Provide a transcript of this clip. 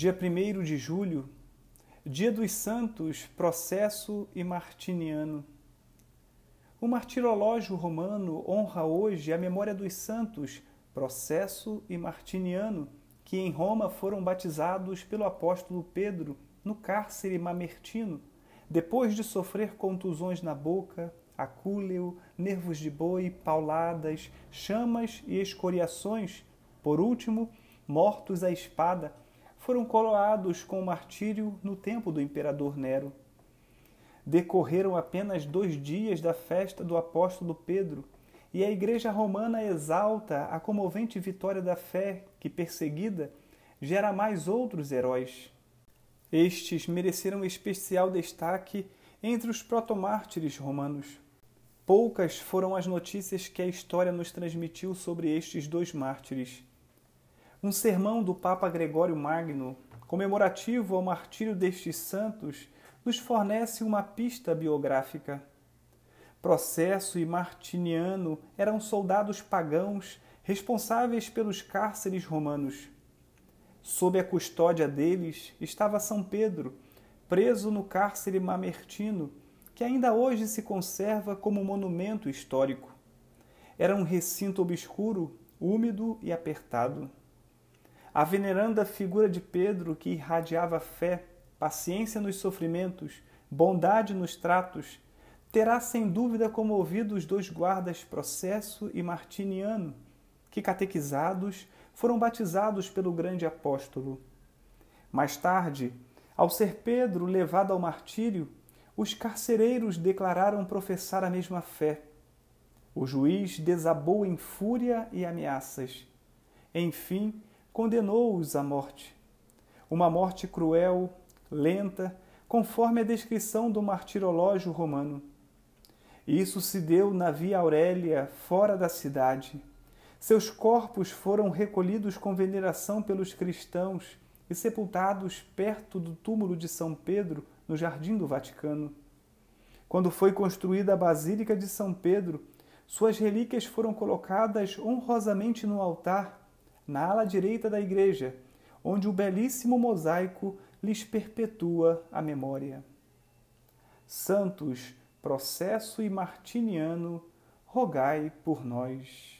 Dia 1 de julho, Dia dos Santos, Processo e Martiniano. O martirológio romano honra hoje a memória dos santos Processo e Martiniano, que em Roma foram batizados pelo apóstolo Pedro no cárcere mamertino, depois de sofrer contusões na boca, acúleo, nervos de boi, pauladas, chamas e escoriações, por último, mortos à espada, foram coroados com o martírio no tempo do imperador Nero. Decorreram apenas dois dias da festa do apóstolo Pedro, e a Igreja Romana exalta a comovente vitória da fé que, perseguida, gera mais outros heróis. Estes mereceram especial destaque entre os protomártires romanos. Poucas foram as notícias que a história nos transmitiu sobre estes dois mártires. Um sermão do Papa Gregório Magno, comemorativo ao martírio destes santos, nos fornece uma pista biográfica. Processo e Martiniano eram soldados pagãos responsáveis pelos cárceres romanos. Sob a custódia deles estava São Pedro, preso no cárcere mamertino, que ainda hoje se conserva como monumento histórico. Era um recinto obscuro, úmido e apertado. A veneranda figura de Pedro, que irradiava fé, paciência nos sofrimentos, bondade nos tratos, terá sem dúvida comovido os dois guardas Processo e Martiniano, que, catequizados, foram batizados pelo grande apóstolo. Mais tarde, ao ser Pedro levado ao martírio, os carcereiros declararam professar a mesma fé. O juiz desabou em fúria e ameaças. Enfim, condenou-os à morte. Uma morte cruel, lenta, conforme a descrição do martirológio romano. Isso se deu na Via Aurélia, fora da cidade. Seus corpos foram recolhidos com veneração pelos cristãos e sepultados perto do túmulo de São Pedro, no Jardim do Vaticano. Quando foi construída a Basílica de São Pedro, suas relíquias foram colocadas honrosamente no altar, na ala direita da igreja, onde o belíssimo mosaico lhes perpetua a memória. Santos, Processo e Martiniano, rogai por nós.